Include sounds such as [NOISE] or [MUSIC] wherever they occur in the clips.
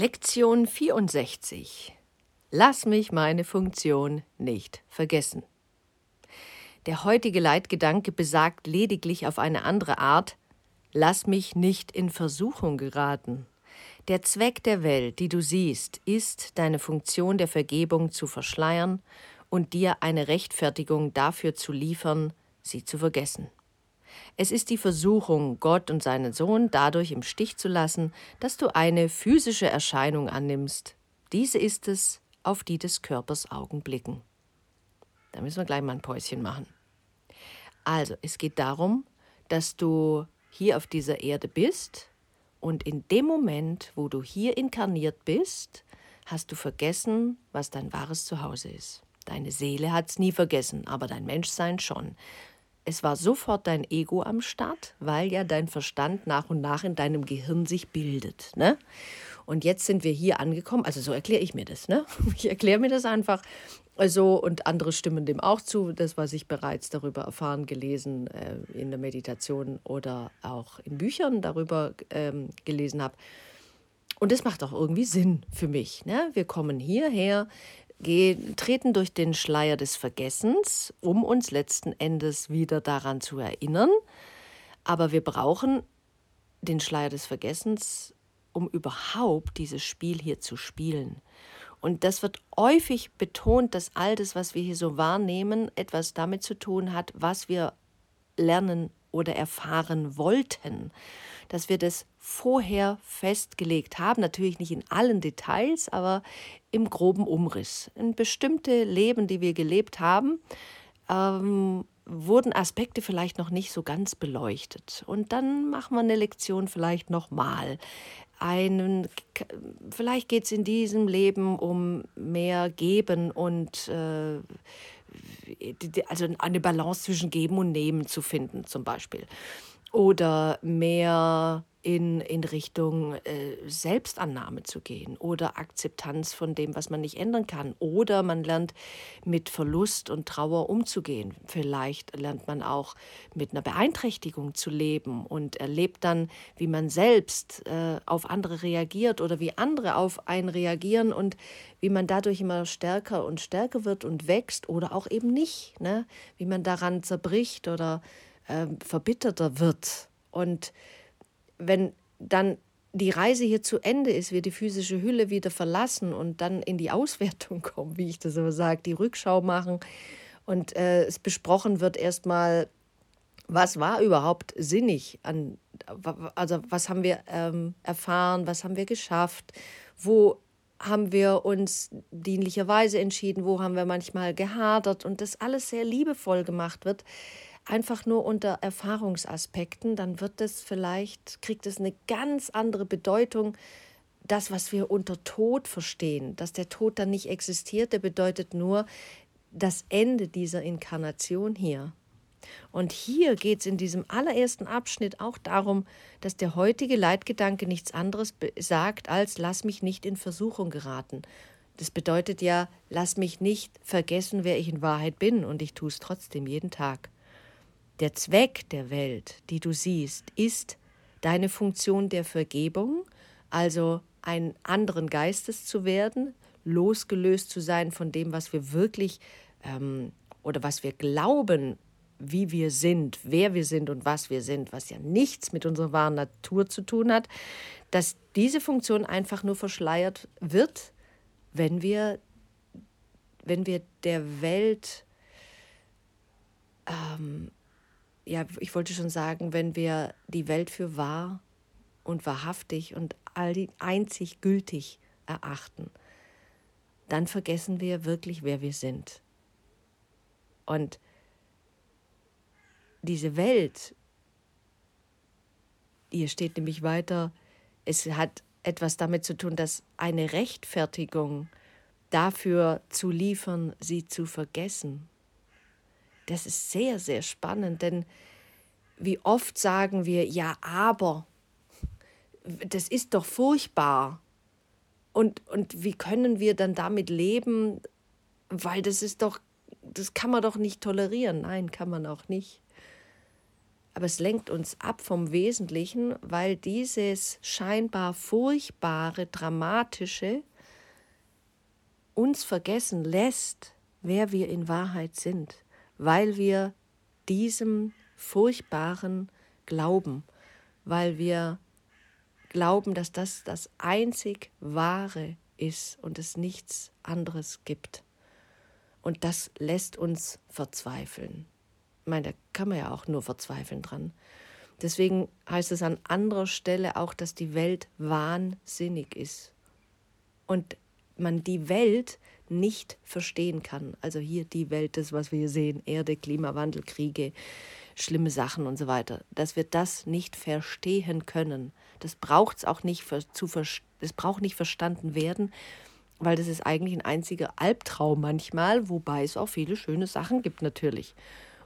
Lektion 64 Lass mich meine Funktion nicht vergessen. Der heutige Leitgedanke besagt lediglich auf eine andere Art Lass mich nicht in Versuchung geraten. Der Zweck der Welt, die du siehst, ist, deine Funktion der Vergebung zu verschleiern und dir eine Rechtfertigung dafür zu liefern, sie zu vergessen. Es ist die Versuchung, Gott und seinen Sohn dadurch im Stich zu lassen, dass du eine physische Erscheinung annimmst. Diese ist es, auf die des Körpers Augen blicken. Da müssen wir gleich mal ein Päuschen machen. Also, es geht darum, dass du hier auf dieser Erde bist, und in dem Moment, wo du hier inkarniert bist, hast du vergessen, was dein wahres Zuhause ist. Deine Seele hat es nie vergessen, aber dein Menschsein schon. Es war sofort dein Ego am Start, weil ja dein Verstand nach und nach in deinem Gehirn sich bildet. Ne? Und jetzt sind wir hier angekommen, also so erkläre ich mir das. Ne? [LAUGHS] Ich erkläre mir das einfach so und andere stimmen dem auch zu, das, was ich bereits darüber erfahren, gelesen äh, in der Meditation oder auch in Büchern darüber ähm, gelesen habe. Und das macht auch irgendwie Sinn für mich. Ne? Wir kommen hierher, treten durch den Schleier des Vergessens, um uns letzten Endes wieder daran zu erinnern. Aber wir brauchen den Schleier des Vergessens, um überhaupt dieses Spiel hier zu spielen. Und das wird häufig betont, dass all das, was wir hier so wahrnehmen, etwas damit zu tun hat, was wir lernen oder erfahren wollten. Dass wir das vorher festgelegt haben, natürlich nicht in allen Details, aber im groben Umriss. In bestimmte Leben, die wir gelebt haben, ähm, wurden Aspekte vielleicht noch nicht so ganz beleuchtet. Und dann machen wir eine Lektion vielleicht nochmal einen, vielleicht geht es in diesem Leben um mehr Geben und äh, also eine Balance zwischen Geben und Nehmen zu finden, zum Beispiel. Oder mehr in, in Richtung äh, Selbstannahme zu gehen oder Akzeptanz von dem, was man nicht ändern kann. Oder man lernt mit Verlust und Trauer umzugehen. Vielleicht lernt man auch mit einer Beeinträchtigung zu leben und erlebt dann, wie man selbst äh, auf andere reagiert oder wie andere auf einen reagieren und wie man dadurch immer stärker und stärker wird und wächst oder auch eben nicht. Ne? Wie man daran zerbricht oder äh, verbitterter wird. Und wenn dann die Reise hier zu Ende ist, wir die physische Hülle wieder verlassen und dann in die Auswertung [LAUGHS] kommen, wie ich das immer sage, die Rückschau machen und äh, es besprochen wird erstmal, was war überhaupt sinnig an, also was haben wir ähm, erfahren, was haben wir geschafft, wo haben wir uns dienlicherweise entschieden, wo haben wir manchmal gehadert und das alles sehr liebevoll gemacht wird, einfach nur unter Erfahrungsaspekten, dann wird es vielleicht, kriegt es eine ganz andere Bedeutung. Das, was wir unter Tod verstehen, dass der Tod dann nicht existiert, der bedeutet nur das Ende dieser Inkarnation hier. Und hier geht es in diesem allerersten Abschnitt auch darum, dass der heutige Leitgedanke nichts anderes sagt als lass mich nicht in Versuchung geraten. Das bedeutet ja, lass mich nicht vergessen, wer ich in Wahrheit bin, und ich tue es trotzdem jeden Tag. Der Zweck der Welt, die du siehst, ist deine Funktion der Vergebung, also einen anderen Geistes zu werden, losgelöst zu sein von dem, was wir wirklich ähm, oder was wir glauben, wie wir sind, wer wir sind und was wir sind, was ja nichts mit unserer wahren Natur zu tun hat, dass diese Funktion einfach nur verschleiert wird, wenn wir, wenn wir der Welt ähm, ja, ich wollte schon sagen, wenn wir die Welt für wahr und wahrhaftig und all die einzig gültig erachten, dann vergessen wir wirklich, wer wir sind. Und diese Welt, hier steht nämlich weiter, es hat etwas damit zu tun, dass eine Rechtfertigung dafür zu liefern, sie zu vergessen, das ist sehr, sehr spannend, denn wie oft sagen wir, ja, aber, das ist doch furchtbar. Und, und wie können wir dann damit leben? Weil das ist doch, das kann man doch nicht tolerieren. Nein, kann man auch nicht. aber es lenkt uns ab vom Wesentlichen, weil dieses scheinbar furchtbare, dramatische uns vergessen lässt, wer wir in Wahrheit sind, weil wir diesem Furchtbaren glauben, weil wir glauben, dass das das einzig Wahre ist und es nichts anderes gibt. Und das lässt uns verzweifeln. Ich meine, da kann man ja auch nur verzweifeln dran. Deswegen heißt es an anderer Stelle auch, dass die Welt wahnsinnig ist. Und man die Welt nicht verstehen kann. Also hier die Welt, das, was wir hier sehen, Erde, Klimawandel, Kriege, schlimme Sachen und so weiter, dass wir das nicht verstehen können. Das braucht es auch nicht zu das braucht nicht verstanden werden, weil das ist eigentlich ein einziger Albtraum manchmal, wobei es auch viele schöne Sachen gibt natürlich.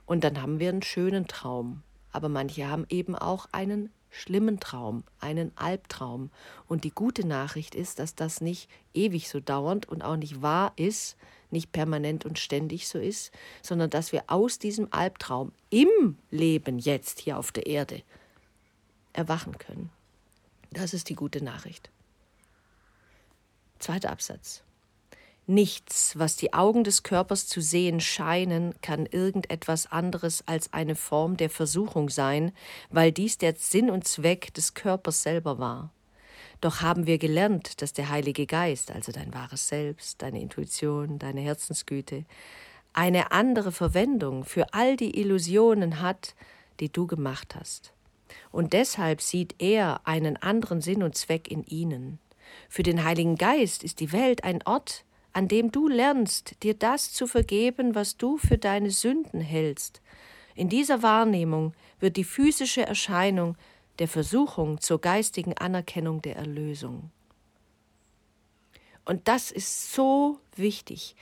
Und dann haben wir einen schönen Traum. Aber manche haben eben auch einen schlimmen Traum, einen Albtraum. Und die gute Nachricht ist, dass das nicht ewig so dauernd und auch nicht wahr ist, nicht permanent und ständig so ist, sondern dass wir aus diesem Albtraum im Leben jetzt hier auf der Erde erwachen können. Das ist die gute Nachricht. Zweiter Absatz. Nichts, was die Augen des Körpers zu sehen scheinen, kann irgendetwas anderes als eine Form der Versuchung sein, weil dies der Sinn und Zweck des Körpers selber war. Doch haben wir gelernt, dass der Heilige Geist, also dein wahres Selbst, deine Intuition, deine Herzensgüte, eine andere Verwendung für all die Illusionen hat, die du gemacht hast. Und deshalb sieht er einen anderen Sinn und Zweck in ihnen. Für den Heiligen Geist ist die Welt ein Ort, an dem du lernst, dir das zu vergeben, was du für deine Sünden hältst. In dieser Wahrnehmung wird die physische Erscheinung der Versuchung zur geistigen Anerkennung der Erlösung. Und das ist so wichtig.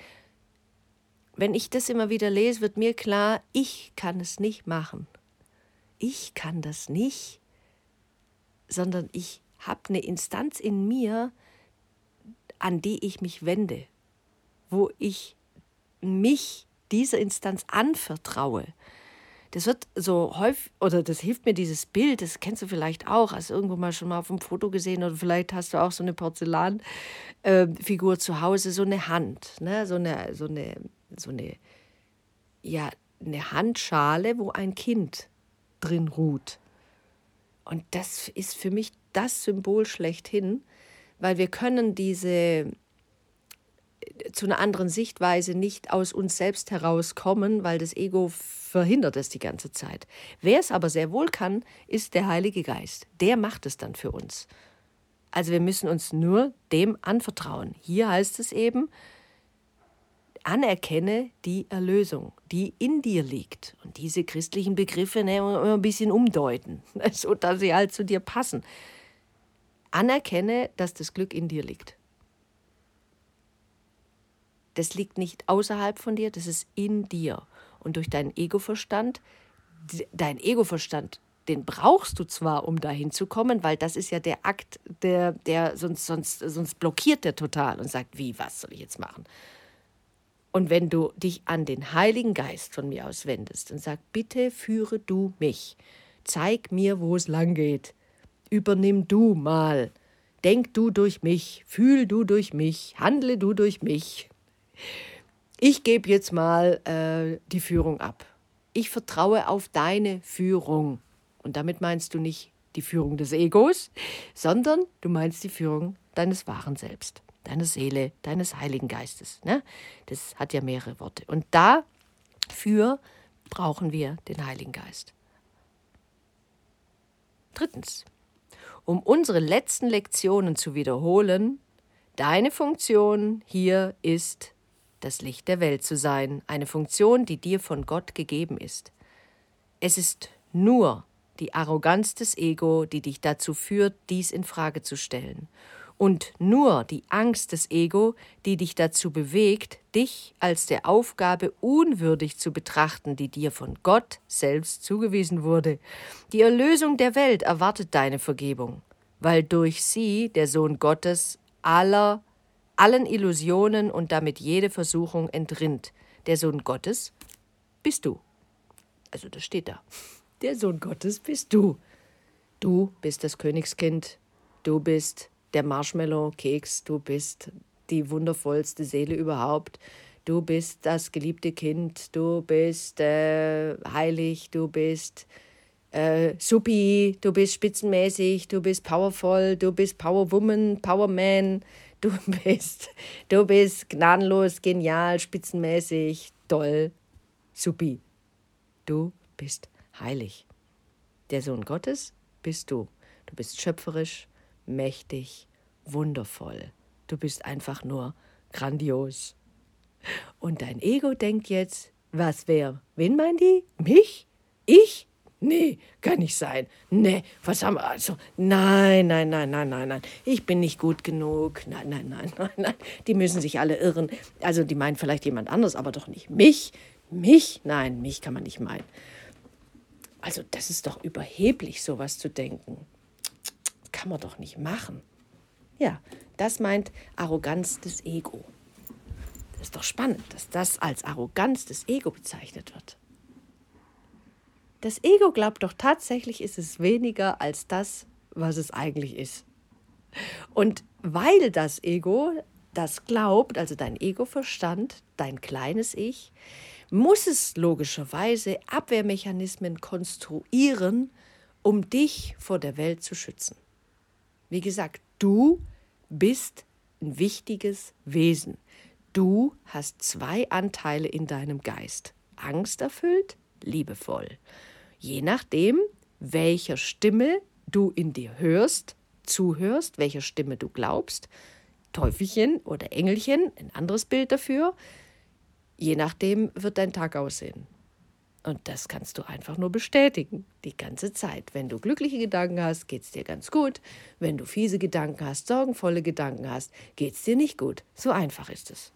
Wenn ich das immer wieder lese, wird mir klar, ich kann es nicht machen. Ich kann das nicht, sondern ich habe eine Instanz in mir, an die ich mich wende wo ich mich dieser Instanz anvertraue. Das wird so häufig, oder das hilft mir dieses Bild, das kennst du vielleicht auch, hast du irgendwo mal schon mal auf einem Foto gesehen oder vielleicht hast du auch so eine Porzellanfigur äh, zu Hause, so eine Hand, ne? so, eine, so, eine, so eine, ja, eine Handschale, wo ein Kind drin ruht. Und das ist für mich das Symbol schlechthin, weil wir können diese zu einer anderen Sichtweise nicht aus uns selbst herauskommen, weil das Ego verhindert es die ganze Zeit. Wer es aber sehr wohl kann, ist der Heilige Geist. Der macht es dann für uns. Also wir müssen uns nur dem anvertrauen. Hier heißt es eben, anerkenne die Erlösung, die in dir liegt. Und diese christlichen Begriffe ne, immer ein bisschen umdeuten, [LAUGHS] so dass sie halt zu dir passen. Anerkenne, dass das Glück in dir liegt. Das liegt nicht außerhalb von dir, das ist in dir. Und durch deinen Egoverstand, dein Egoverstand, den brauchst du zwar, um dahin zu kommen, weil das ist ja der Akt, der, der sonst, sonst, sonst blockiert der total und sagt, wie, was soll ich jetzt machen? Und wenn du dich an den Heiligen Geist von mir aus wendest und sagst, bitte führe du mich, zeig mir, wo es lang geht, übernimm du mal, denk du durch mich, fühl du durch mich, handle du durch mich, ich gebe jetzt mal äh, die Führung ab. Ich vertraue auf deine Führung. Und damit meinst du nicht die Führung des Egos, sondern du meinst die Führung deines wahren Selbst, deiner Seele, deines Heiligen Geistes. Ne? Das hat ja mehrere Worte. Und dafür brauchen wir den Heiligen Geist. Drittens, um unsere letzten Lektionen zu wiederholen, deine Funktion hier ist das Licht der Welt zu sein, eine Funktion, die dir von Gott gegeben ist. Es ist nur die Arroganz des Ego, die dich dazu führt, dies in Frage zu stellen. Und nur die Angst des Ego, die dich dazu bewegt, dich als der Aufgabe unwürdig zu betrachten, die dir von Gott selbst zugewiesen wurde. Die Erlösung der Welt erwartet deine Vergebung, weil durch sie der Sohn Gottes aller allen Illusionen und damit jede Versuchung entrinnt. Der Sohn Gottes bist du. Also das steht da. Der Sohn Gottes bist du. Du bist das Königskind. Du bist der Marshmallow-Keks. Du bist die wundervollste Seele überhaupt. Du bist das geliebte Kind. Du bist äh, heilig. Du bist äh, supi. Du bist spitzenmäßig. Du bist powervoll. Du bist Powerwoman, Powerman. Du [LAUGHS] bist, du bist gnadenlos, genial, spitzenmäßig, toll, supi. Du bist heilig. Der Sohn Gottes bist du. Du bist schöpferisch, mächtig, wundervoll. Du bist einfach nur grandios. Und dein Ego denkt jetzt, was wer? Wen meinen die? Mich? Ich? Nee, kann nicht sein. Nee, was haben wir also? Nein, nein, nein, nein, nein, nein. Ich bin nicht gut genug. Nein, nein, nein, [LAUGHS] nein, nein. Die müssen sich alle irren. Also die meinen vielleicht jemand anderes, aber doch nicht mich. Mich? Nein, mich kann man nicht meinen. Also das ist doch überheblich, sowas zu denken. Kann man doch nicht machen. Ja, das meint Arroganz des Ego. Das ist doch spannend, dass das als Arroganz des Ego bezeichnet wird. Das Ego glaubt doch tatsächlich, ist es weniger als das, was es eigentlich ist. Und weil das Ego das glaubt, also dein Ego-Verstand, dein kleines Ich, muss es logischerweise Abwehrmechanismen konstruieren, um dich vor der Welt zu schützen. Wie gesagt, du bist ein wichtiges Wesen. Du hast zwei Anteile in deinem Geist. Angsterfüllt, liebevoll. Je nachdem, welcher Stimme du in dir hörst, zuhörst, welcher Stimme du glaubst, Teufelchen oder Engelchen, ein anderes Bild dafür, Je nachdem wird dein Tag aussehen. Und das kannst du einfach nur bestätigen, die ganze Zeit. Wenn du glückliche Gedanken hast, geht es dir ganz gut. Wenn du fiese Gedanken hast, sorgenvolle Gedanken hast, geht es dir nicht gut. So einfach ist es.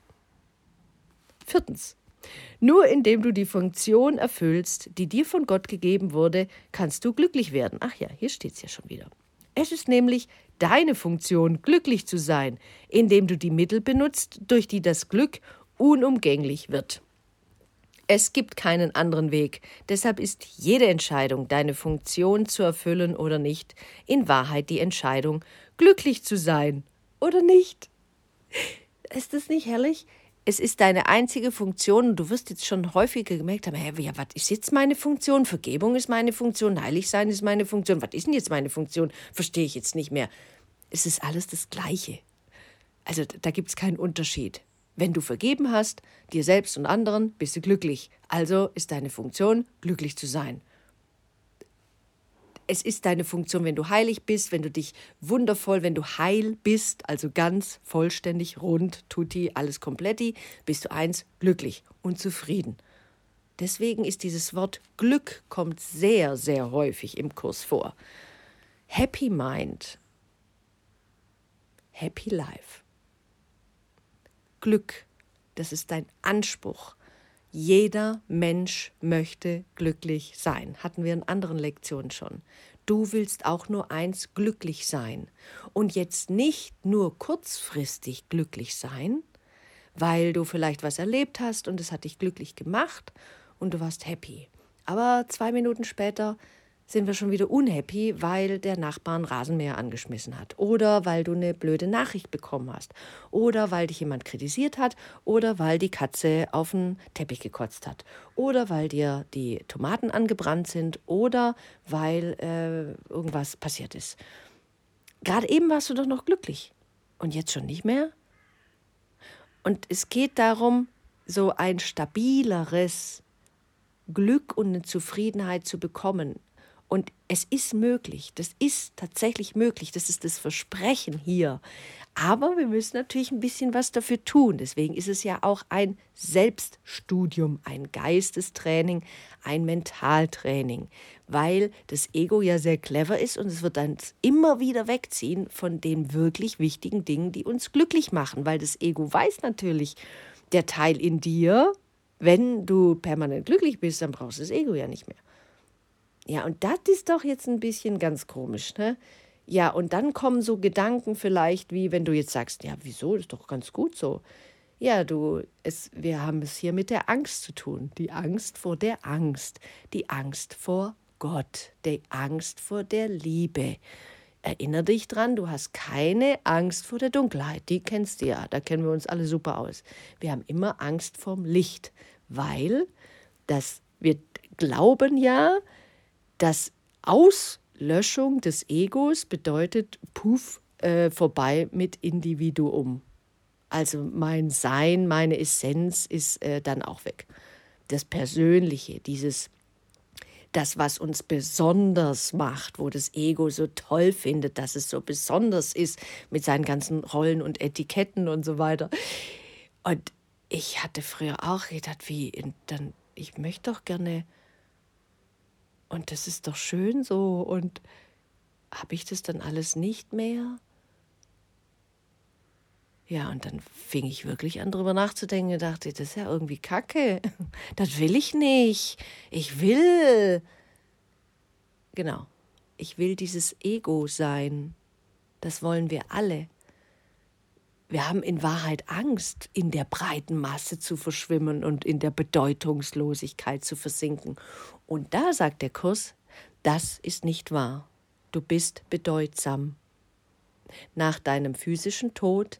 Viertens. Nur indem du die Funktion erfüllst, die dir von Gott gegeben wurde, kannst du glücklich werden. Ach ja, hier steht es ja schon wieder. Es ist nämlich deine Funktion, glücklich zu sein, indem du die Mittel benutzt, durch die das Glück unumgänglich wird. Es gibt keinen anderen Weg, deshalb ist jede Entscheidung, deine Funktion zu erfüllen oder nicht, in Wahrheit die Entscheidung, glücklich zu sein oder nicht. Ist das nicht herrlich? Es ist deine einzige Funktion und du wirst jetzt schon häufiger gemerkt haben, hey, ja, was ist jetzt meine Funktion? Vergebung ist meine Funktion, heilig sein ist meine Funktion. Was ist denn jetzt meine Funktion? Verstehe ich jetzt nicht mehr. Es ist alles das Gleiche. Also da gibt es keinen Unterschied. Wenn du vergeben hast, dir selbst und anderen, bist du glücklich. Also ist deine Funktion, glücklich zu sein. Es ist deine Funktion, wenn du heilig bist, wenn du dich wundervoll, wenn du heil bist, also ganz vollständig, rund, tutti, alles kompletti, bist du eins, glücklich und zufrieden. Deswegen ist dieses Wort Glück kommt sehr, sehr häufig im Kurs vor. Happy Mind, Happy Life. Glück. Das ist dein Anspruch. Jeder Mensch möchte glücklich sein. Hatten wir in anderen Lektionen schon. Du willst auch nur eins glücklich sein. Und jetzt nicht nur kurzfristig glücklich sein, weil du vielleicht was erlebt hast und es hat dich glücklich gemacht und du warst happy. Aber zwei Minuten später sind wir schon wieder unhappy, weil der Nachbar ein Rasenmäher angeschmissen hat oder weil du eine blöde Nachricht bekommen hast oder weil dich jemand kritisiert hat oder weil die Katze auf den Teppich gekotzt hat oder weil dir die Tomaten angebrannt sind oder weil äh, irgendwas passiert ist. Gerade eben warst du doch noch glücklich und jetzt schon nicht mehr? Und es geht darum, so ein stabileres Glück und eine Zufriedenheit zu bekommen, und es ist möglich, das ist tatsächlich möglich, das ist das Versprechen hier. Aber wir müssen natürlich ein bisschen was dafür tun. Deswegen ist es ja auch ein Selbststudium, ein Geistestraining, ein Mentaltraining, weil das Ego ja sehr clever ist und es wird dann immer wieder wegziehen von den wirklich wichtigen Dingen, die uns glücklich machen, weil das Ego weiß natürlich, der Teil in dir, wenn du permanent glücklich bist, dann brauchst du das Ego ja nicht mehr. Ja, und das ist doch jetzt ein bisschen ganz komisch, ne? Ja, und dann kommen so Gedanken vielleicht, wie wenn du jetzt sagst, ja, wieso, ist doch ganz gut so. Ja, du, es, wir haben es hier mit der Angst zu tun. Die Angst vor der Angst. Die Angst vor Gott, die Angst vor der Liebe. Erinner dich dran, du hast keine Angst vor der Dunkelheit. Die kennst du ja, da kennen wir uns alle super aus. Wir haben immer Angst vorm Licht, weil das, wir glauben ja, dass Auslöschung des Egos bedeutet, puff, äh, vorbei mit Individuum. Also mein Sein, meine Essenz ist äh, dann auch weg. Das Persönliche, dieses das, was uns besonders macht, wo das Ego so toll findet, dass es so besonders ist mit seinen ganzen Rollen und Etiketten und so weiter. Und ich hatte früher auch gedacht, wie, dann, ich möchte doch gerne, und das ist doch schön so, und habe ich das dann alles nicht mehr? Ja, und dann fing ich wirklich an, drüber nachzudenken und dachte, das ist ja irgendwie kacke. [LAUGHS] Das will ich nicht. Ich will. Genau. Ich will dieses Ego sein. Das wollen wir alle. Wir haben in Wahrheit Angst, in der breiten Masse zu verschwimmen und in der Bedeutungslosigkeit zu versinken. Und da sagt der Kurs, das ist nicht wahr. Du bist bedeutsam. Nach deinem physischen Tod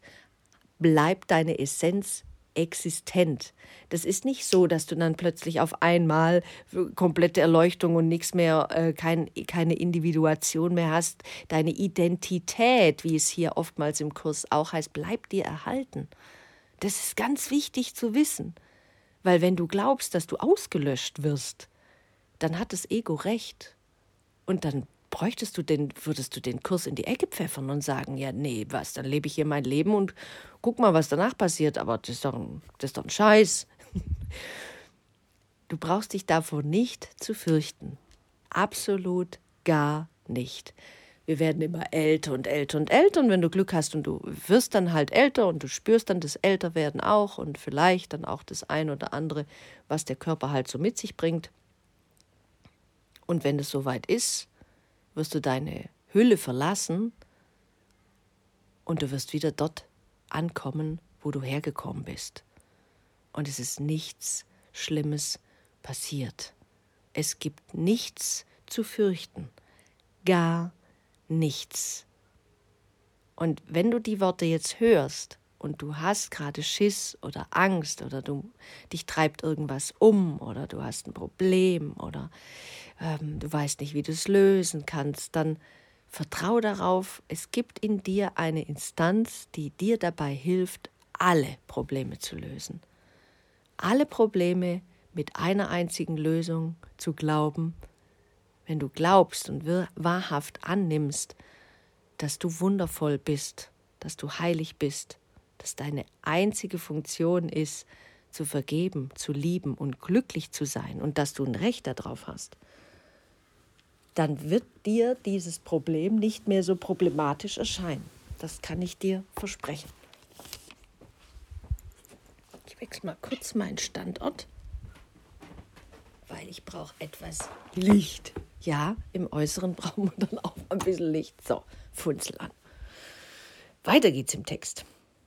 bleibt deine Essenz existent. Das ist nicht so, dass du dann plötzlich auf einmal komplette Erleuchtung und nichts mehr, äh, kein, keine Individuation mehr hast. Deine Identität, wie es hier oftmals im Kurs auch heißt, bleibt dir erhalten. Das ist ganz wichtig zu wissen. Weil wenn du glaubst, dass du ausgelöscht wirst, dann hat das Ego recht. Und dann bräuchtest du den, würdest du den Kurs in die Ecke pfeffern und sagen, ja, nee, was, dann lebe ich hier mein Leben und guck mal, was danach passiert, aber das ist doch ein, das ist doch ein Scheiß. [LAUGHS] Du brauchst dich davor nicht zu fürchten. Absolut gar nicht. Wir werden immer älter und älter und älter und wenn du Glück hast und du wirst dann halt älter und du spürst dann das Älterwerden auch und vielleicht dann auch das ein oder andere, was der Körper halt so mit sich bringt. Und wenn es soweit ist, wirst du deine Hülle verlassen und du wirst wieder dort ankommen, wo du hergekommen bist. Und es ist nichts Schlimmes passiert. Es gibt nichts zu fürchten. Gar nichts. Und wenn du die Worte jetzt hörst und du hast gerade Schiss oder Angst oder du dich treibt irgendwas um oder du hast ein Problem oder ähm, du weißt nicht, wie du es lösen kannst, dann vertraue darauf, es gibt in dir eine Instanz, die dir dabei hilft, alle Probleme zu lösen. Alle Probleme mit einer einzigen Lösung zu glauben, wenn du glaubst und wahrhaft annimmst, dass du wundervoll bist, dass du heilig bist, dass deine einzige Funktion ist, zu vergeben, zu lieben und glücklich zu sein und dass du ein Recht darauf hast, dann wird dir dieses Problem nicht mehr so problematisch erscheinen. Das kann ich dir versprechen. Ich wechsle mal kurz meinen Standort, weil ich brauche etwas Licht. Ja, im Äußeren [LAUGHS] brauchen wir dann auch ein bisschen Licht. So, Funzel an. Weiter geht's im Text.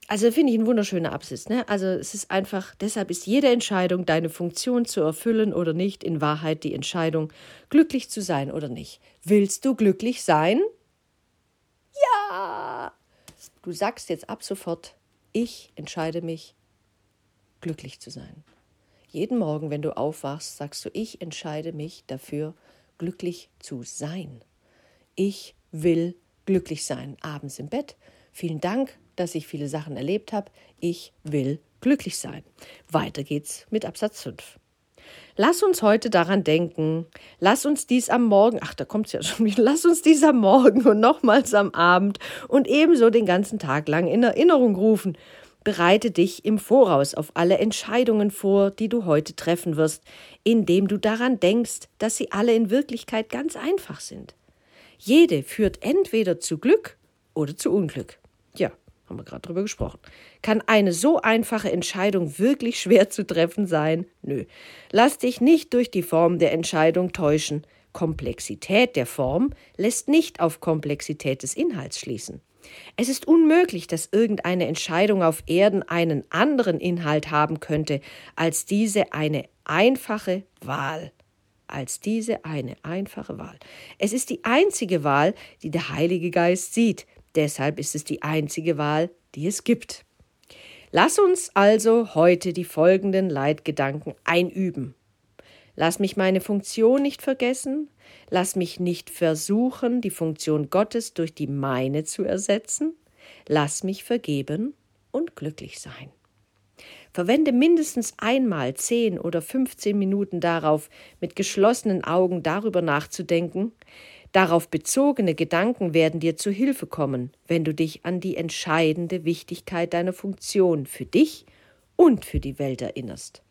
Also finde ich ein wunderschöner Absatz. Ne? Also es ist einfach, deshalb ist jede Entscheidung, deine Funktion zu erfüllen oder nicht, in Wahrheit die Entscheidung, glücklich zu sein oder nicht. Willst du glücklich sein? Ja! Du sagst jetzt ab sofort, ich entscheide mich, glücklich zu sein. Jeden Morgen, wenn du aufwachst, sagst du, ich entscheide mich dafür, glücklich zu sein. Ich will glücklich sein. Abends im Bett. Vielen Dank dass ich viele Sachen erlebt habe. Ich will glücklich sein. Weiter geht's mit Absatz 5. Lass uns heute daran denken. Lass uns dies am Morgen, ach, da kommt es ja [LAUGHS] schon wieder, lass uns dies am Morgen und nochmals am Abend und ebenso den ganzen Tag lang in Erinnerung rufen. Bereite dich im Voraus auf alle Entscheidungen vor, die du heute treffen wirst, indem du daran denkst, dass sie alle in Wirklichkeit ganz einfach sind. Jede führt entweder zu Glück oder zu Unglück. Ja, haben wir gerade drüber gesprochen. Kann eine so einfache Entscheidung wirklich schwer zu treffen sein? Nö. Lass dich nicht durch die Form der Entscheidung täuschen. Komplexität der Form lässt nicht auf Komplexität des Inhalts schließen. Es ist unmöglich, dass irgendeine Entscheidung auf Erden einen anderen Inhalt haben könnte als diese eine einfache Wahl. als diese eine einfache Wahl. Es ist die einzige Wahl, die der Heilige Geist sieht. Deshalb ist es die einzige Wahl, die es gibt. Lass uns also heute die folgenden Leitgedanken einüben. Lass mich meine Funktion nicht vergessen, lass mich nicht versuchen, die Funktion Gottes durch die meine zu ersetzen, lass mich vergeben und glücklich sein. Verwende mindestens einmal zehn oder 15 Minuten darauf, mit geschlossenen Augen darüber nachzudenken. Darauf bezogene Gedanken werden dir zu Hilfe kommen, wenn du dich an die entscheidende Wichtigkeit deiner Funktion für dich und für die Welt erinnerst.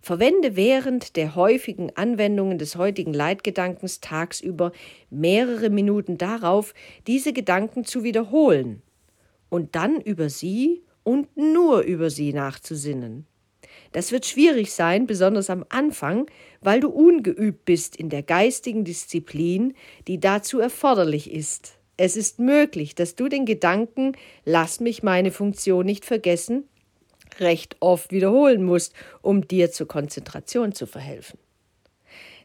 Verwende während der häufigen Anwendungen des heutigen Leitgedankens tagsüber mehrere Minuten darauf, diese Gedanken zu wiederholen und dann über sie und nur über sie nachzusinnen. Das wird schwierig sein, besonders am Anfang, weil du ungeübt bist in der geistigen Disziplin, die dazu erforderlich ist. Es ist möglich, dass du den Gedanken Lass mich meine Funktion nicht vergessen recht oft wiederholen musst, um dir zur Konzentration zu verhelfen.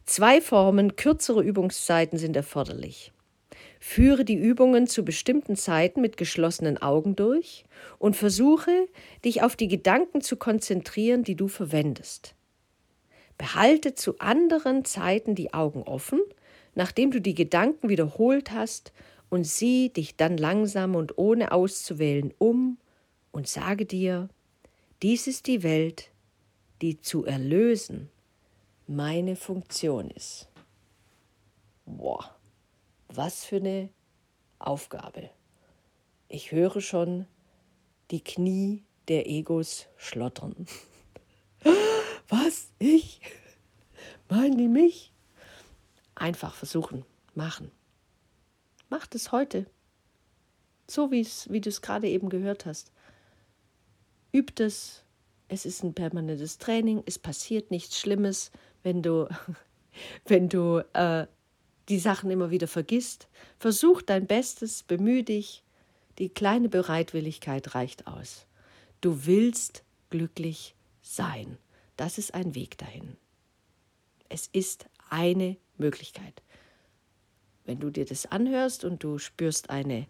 Zwei Formen kürzere Übungszeiten sind erforderlich. Führe die Übungen zu bestimmten Zeiten mit geschlossenen Augen durch und versuche, dich auf die Gedanken zu konzentrieren, die du verwendest. Behalte zu anderen Zeiten die Augen offen, nachdem du die Gedanken wiederholt hast, und sieh dich dann langsam und ohne auszuwählen um und sage dir, dies ist die Welt, die zu erlösen meine Funktion ist. Boah. Was für eine Aufgabe. Ich höre schon die Knie der Egos schlottern. [LAUGHS] Was? Ich? Meinen die mich? Einfach versuchen, machen. Macht es heute. So wie du es gerade eben gehört hast. Übt es. Es ist ein permanentes Training. Es passiert nichts Schlimmes, wenn du, [LAUGHS] wenn du äh, die Sachen immer wieder vergisst. Versuch dein Bestes, bemühe dich. Die kleine Bereitwilligkeit reicht aus. Du willst glücklich sein. Das ist ein Weg dahin. Es ist eine Möglichkeit. Wenn du dir das anhörst und du spürst eine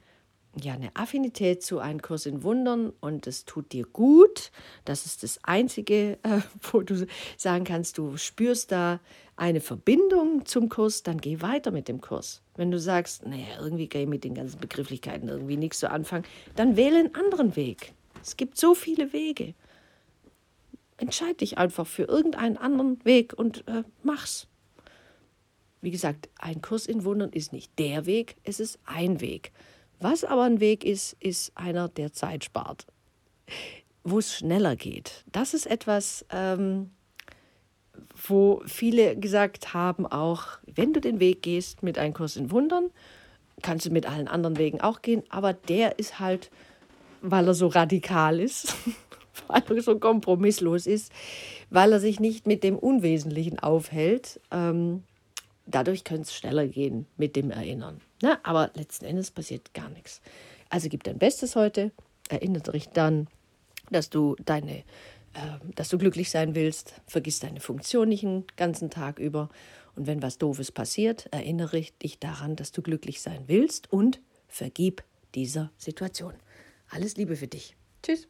ja eine Affinität zu einem Kurs in Wundern und es tut dir gut. Das ist das Einzige, äh, wo du sagen kannst, du spürst da eine Verbindung zum Kurs, dann geh weiter mit dem Kurs. Wenn du sagst, naja, irgendwie kann ich mit den ganzen Begrifflichkeiten irgendwie nichts so anfangen, dann wähle einen anderen Weg. Es gibt so viele Wege. Entscheid dich einfach für irgendeinen anderen Weg und äh, mach's. Wie gesagt, ein Kurs in Wundern ist nicht der Weg, es ist ein Weg. Was aber ein Weg ist, ist einer, der Zeit spart, wo es schneller geht. Das ist etwas, ähm, wo viele gesagt haben, auch wenn du den Weg gehst mit einem Kurs in Wundern, kannst du mit allen anderen Wegen auch gehen, aber der ist halt, weil er so radikal ist, [LAUGHS] weil er so kompromisslos ist, weil er sich nicht mit dem Unwesentlichen aufhält. Ähm, dadurch könnte es schneller gehen mit dem Erinnern. Na, aber letzten Endes passiert gar nichts. Also gib dein Bestes heute, erinnere dich dann, dass du deine, dass du glücklich sein willst, vergiss deine Funktion nicht den ganzen Tag über. Und wenn was Doofes passiert, erinnere dich daran, dass du glücklich sein willst und vergib dieser Situation. Alles Liebe für dich. Tschüss.